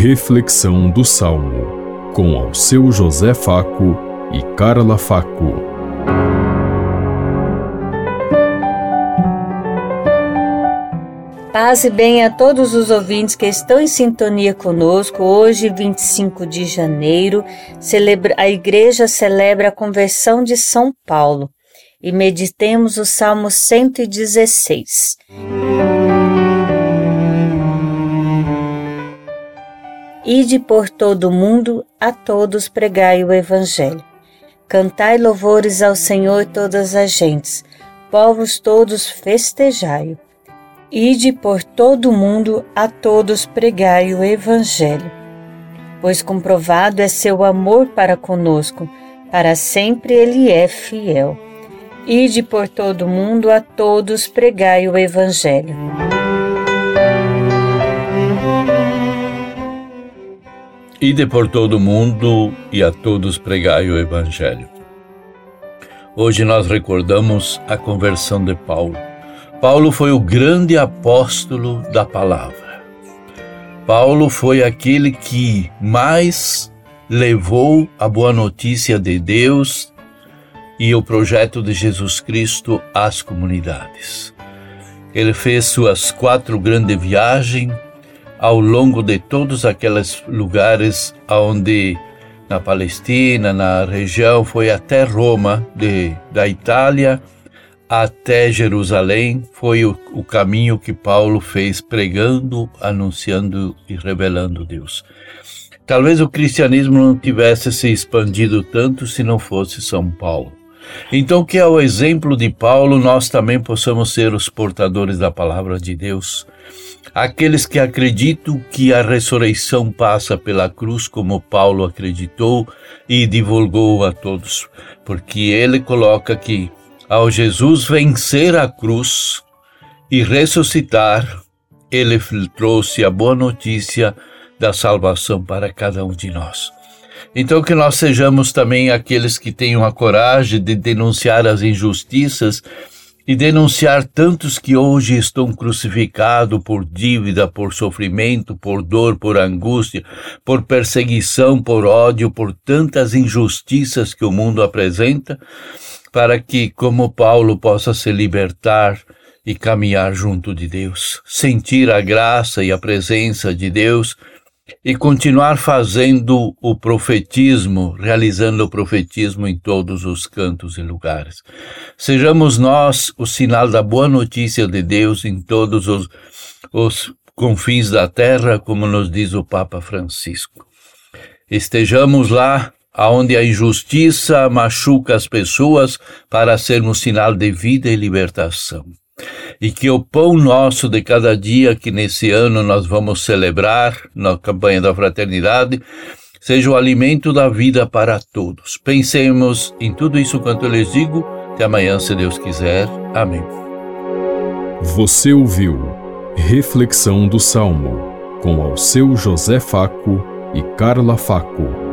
Reflexão do Salmo, com ao seu José Faco e Carla Faco. Paz e bem a todos os ouvintes que estão em sintonia conosco. Hoje, 25 de janeiro, celebra, a igreja celebra a conversão de São Paulo e meditemos o Salmo 116. Ide por todo o mundo, a todos pregai o Evangelho. Cantai louvores ao Senhor todas as gentes, povos todos festejai-o. Ide por todo o mundo, a todos pregai o Evangelho. Pois comprovado é seu amor para conosco, para sempre ele é fiel. Ide por todo o mundo, a todos pregai o Evangelho. Ide por todo o mundo e a todos pregai o Evangelho. Hoje nós recordamos a conversão de Paulo. Paulo foi o grande apóstolo da palavra. Paulo foi aquele que mais levou a boa notícia de Deus e o projeto de Jesus Cristo às comunidades. Ele fez suas quatro grandes viagens ao longo de todos aqueles lugares onde na Palestina, na região, foi até Roma, de, da Itália até Jerusalém, foi o, o caminho que Paulo fez pregando, anunciando e revelando Deus. Talvez o cristianismo não tivesse se expandido tanto se não fosse São Paulo. Então, que ao exemplo de Paulo, nós também possamos ser os portadores da palavra de Deus Aqueles que acreditam que a ressurreição passa pela cruz, como Paulo acreditou e divulgou a todos, porque ele coloca que ao Jesus vencer a cruz e ressuscitar, ele trouxe a boa notícia da salvação para cada um de nós. Então, que nós sejamos também aqueles que tenham a coragem de denunciar as injustiças e denunciar tantos que hoje estão crucificados por dívida, por sofrimento, por dor, por angústia, por perseguição, por ódio, por tantas injustiças que o mundo apresenta, para que, como Paulo, possa se libertar e caminhar junto de Deus, sentir a graça e a presença de Deus e continuar fazendo o profetismo, realizando o profetismo em todos os cantos e lugares. Sejamos nós o sinal da boa notícia de Deus em todos os, os confins da terra, como nos diz o Papa Francisco. Estejamos lá aonde a injustiça machuca as pessoas para sermos sinal de vida e libertação e que o pão nosso de cada dia, que nesse ano nós vamos celebrar na campanha da fraternidade, seja o alimento da vida para todos. Pensemos em tudo isso quanto eu lhes digo. Até amanhã, se Deus quiser. Amém. Você ouviu Reflexão do Salmo com ao seu José Faco e Carla Faco.